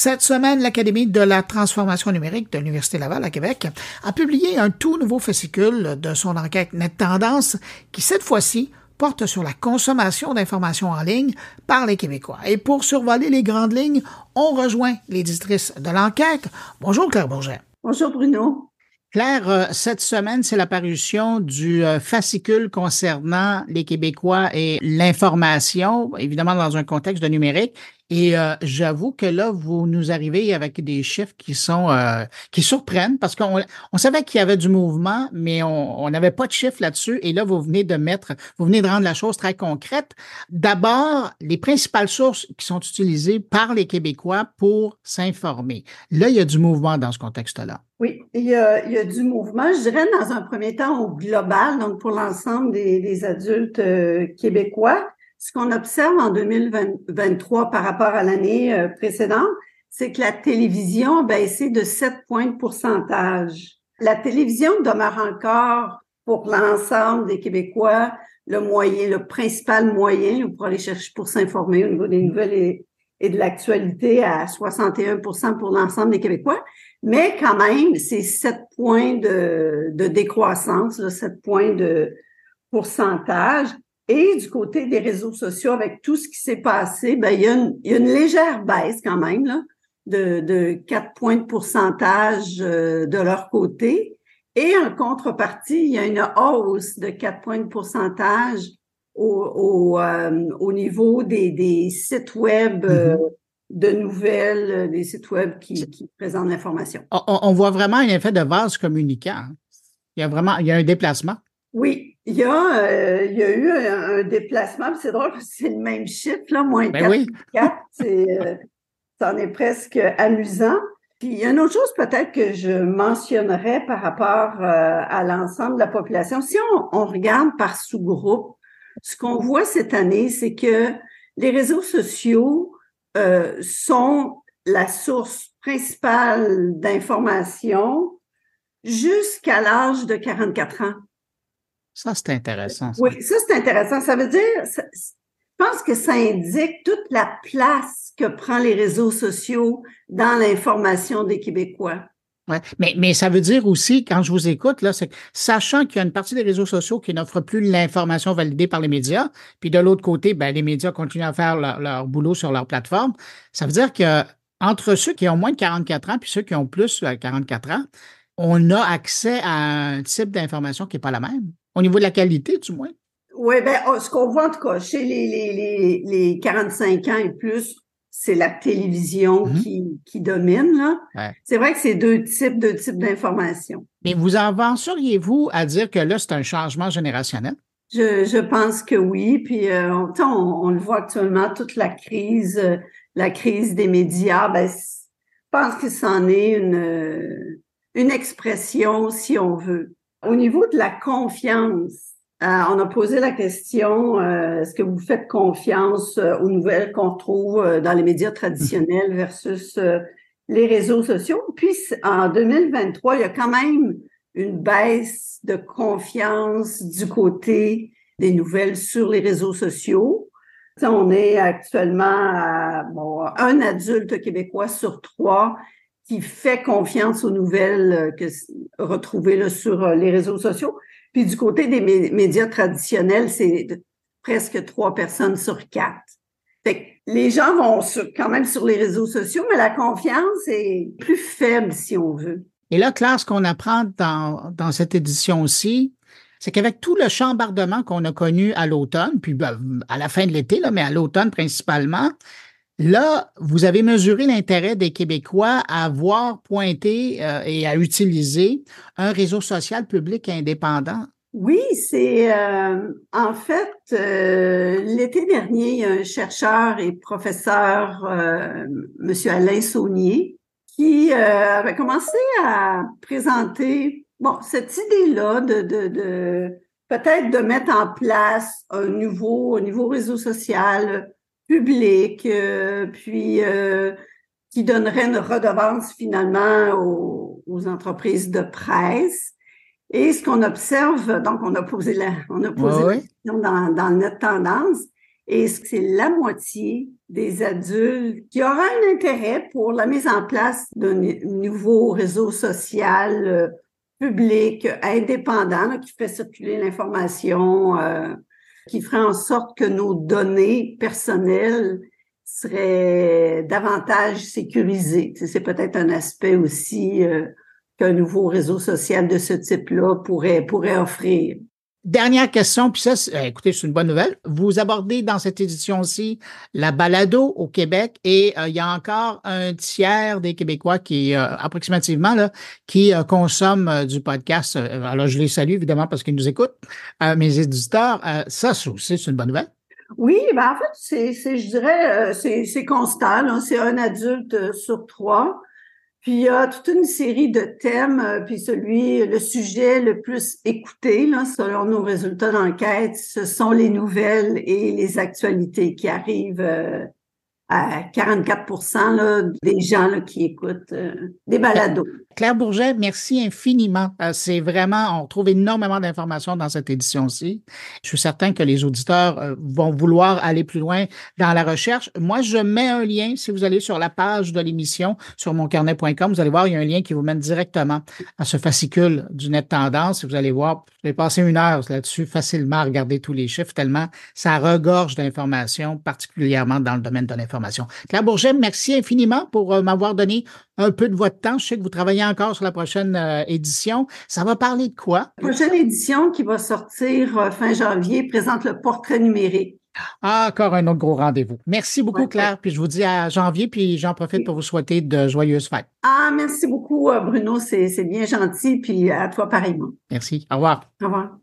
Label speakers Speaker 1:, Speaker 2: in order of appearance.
Speaker 1: Cette semaine, l'Académie de la transformation numérique de l'Université Laval à Québec a publié un tout nouveau fascicule de son enquête Net Tendance qui, cette fois-ci, porte sur la consommation d'informations en ligne par les Québécois. Et pour survoler les grandes lignes, on rejoint l'éditrice de l'enquête. Bonjour Claire Bourget.
Speaker 2: Bonjour Bruno.
Speaker 1: Claire, euh, cette semaine, c'est l'apparition du euh, fascicule concernant les Québécois et l'information, évidemment dans un contexte de numérique. Et euh, j'avoue que là, vous nous arrivez avec des chiffres qui sont qui surprennent parce qu'on on savait qu'il y avait du mouvement, mais on n'avait pas de chiffres là-dessus. Et là, vous venez de mettre, vous venez de rendre la chose très concrète. D'abord, les principales sources qui sont utilisées par les Québécois pour s'informer. Là, il y a du mouvement dans ce contexte-là.
Speaker 2: Oui, il y, a, il y, a, du mouvement, je dirais dans un premier temps au global, donc pour l'ensemble des, des, adultes euh, québécois. Ce qu'on observe en 2023 par rapport à l'année euh, précédente, c'est que la télévision a baissé de 7 points de pourcentage. La télévision demeure encore pour l'ensemble des Québécois le moyen, le principal moyen pour aller chercher, pour s'informer au niveau des nouvelles et, de l'actualité à 61% pour l'ensemble des Québécois. Mais quand même, c'est 7 points de, de décroissance, là, 7 points de pourcentage. Et du côté des réseaux sociaux, avec tout ce qui s'est passé, ben, il, y a une, il y a une légère baisse quand même là, de, de 4 points de pourcentage euh, de leur côté. Et en contrepartie, il y a une hausse de 4 points de pourcentage au, au, euh, au niveau des, des sites web euh, mm-hmm de nouvelles, euh, des sites web qui, qui présentent l'information.
Speaker 1: On, voit vraiment un effet de vase communicant. Hein. Il y a vraiment il y a un déplacement.
Speaker 2: Oui, il y a, euh, il y a eu un, déplacement. C'est drôle parce que c'est le même chiffre, là, moins ben 4. Oui. 4 c'est, euh, ça en est presque amusant. Puis il y a une autre chose peut-être que je mentionnerais par rapport à l'ensemble de la population. Si on, on regarde par sous-groupe, ce qu'on voit cette année, c'est que les réseaux sociaux euh, sont la source principale d'information jusqu'à l'âge de 44 ans.
Speaker 1: Ça, c'est intéressant.
Speaker 2: Oui, ça, c'est intéressant. Ça veut dire, je pense que ça indique toute la place que prend les réseaux sociaux dans l'information des Québécois.
Speaker 1: Ouais. Mais, mais ça veut dire aussi, quand je vous écoute, là, c'est sachant qu'il y a une partie des réseaux sociaux qui n'offrent plus l'information validée par les médias, puis de l'autre côté, ben, les médias continuent à faire leur, boulot sur leur plateforme, ça veut dire que entre ceux qui ont moins de 44 ans puis ceux qui ont plus de 44 ans, on a accès à un type d'information qui n'est pas la même, au niveau de la qualité, du moins?
Speaker 2: Oui, ben, oh, ce qu'on voit en tout cas chez les, les, les, les 45 ans et plus, c'est la télévision mm-hmm. qui, qui domine. Là. C'est vrai que c'est deux types, deux types d'informations.
Speaker 1: Mais vous avanceriez-vous à dire que là, c'est un changement générationnel?
Speaker 2: Je, je pense que oui. Puis euh, on, on, le voit actuellement, toute la crise, euh, la crise des médias, ben, je pense que c'en est une, une expression, si on veut. Au niveau de la confiance, euh, on a posé la question, euh, est-ce que vous faites confiance euh, aux nouvelles qu'on trouve dans les médias traditionnels versus les réseaux sociaux? Puis en 2023, il y a quand même une baisse de confiance du côté des nouvelles sur les réseaux sociaux. On est actuellement à bon, un adulte québécois sur trois qui fait confiance aux nouvelles que retrouvées sur les réseaux sociaux. Puis du côté des médias traditionnels, c'est presque trois personnes sur quatre. Fait les gens vont quand même sur les réseaux sociaux, mais la confiance est plus faible, si on veut.
Speaker 1: Et là, Claire, ce qu'on apprend dans, dans cette édition aussi, c'est qu'avec tout le chambardement qu'on a connu à l'automne, puis ben, à la fin de l'été, mais à l'automne principalement, Là, vous avez mesuré l'intérêt des Québécois à voir pointer euh, et à utiliser un réseau social public indépendant.
Speaker 2: Oui, c'est euh, en fait euh, l'été dernier, il y a un chercheur et professeur, Monsieur Alain Saunier, qui avait commencé à présenter bon cette idée-là de, de, de peut-être de mettre en place un nouveau, un nouveau réseau social public, euh, puis euh, qui donnerait une redevance finalement aux, aux, entreprises de presse. Et ce qu'on observe, donc on a posé la, on a posé la question dans, dans notre tendance, et c'est la moitié des adultes qui aura un intérêt pour la mise en place d'un nouveau réseau social euh, public indépendant qui fait circuler l'information, euh, qui ferait en sorte que nos données personnelles seraient davantage sécurisées. C'est peut-être un aspect aussi euh, qu'un nouveau réseau social de ce type-là pourrait, pourrait offrir.
Speaker 1: Dernière question, puis ça, euh, écoutez, c'est une bonne nouvelle. Vous abordez dans cette édition-ci la balado au Québec et euh, il y a encore un tiers des Québécois qui, euh, approximativement, là, qui consomment du podcast. Alors, je les salue évidemment parce qu'ils nous écoutent, mes éditeurs. ça, c'est une bonne nouvelle.
Speaker 2: Oui, ben en fait, c'est, je dirais, c'est constant. C'est un adulte sur trois. Puis il y a toute une série de thèmes, euh, puis celui, le sujet le plus écouté, là, selon nos résultats d'enquête, ce sont les nouvelles et les actualités qui arrivent euh, à 44 là, des gens là, qui écoutent euh, des balados.
Speaker 1: Claire Bourget, merci infiniment. Euh, c'est vraiment, on trouve énormément d'informations dans cette édition-ci. Je suis certain que les auditeurs euh, vont vouloir aller plus loin dans la recherche. Moi, je mets un lien, si vous allez sur la page de l'émission, sur moncarnet.com, vous allez voir, il y a un lien qui vous mène directement à ce fascicule du net tendance. Vous allez voir, j'ai passé une heure là-dessus facilement à regarder tous les chiffres, tellement ça regorge d'informations, particulièrement dans le domaine de l'information Claire Bourget, merci infiniment pour euh, m'avoir donné un peu de votre temps. Je sais que vous travaillez encore sur la prochaine euh, édition. Ça va parler de quoi?
Speaker 2: La prochaine édition qui va sortir euh, fin janvier présente le portrait numérique.
Speaker 1: Ah, encore un autre gros rendez-vous. Merci beaucoup, Claire. Puis je vous dis à janvier, puis j'en profite pour vous souhaiter de joyeuses fêtes.
Speaker 2: Ah, merci beaucoup, Bruno. C'est bien gentil. Puis à toi, pareillement.
Speaker 1: Merci. Au revoir.
Speaker 2: Au revoir.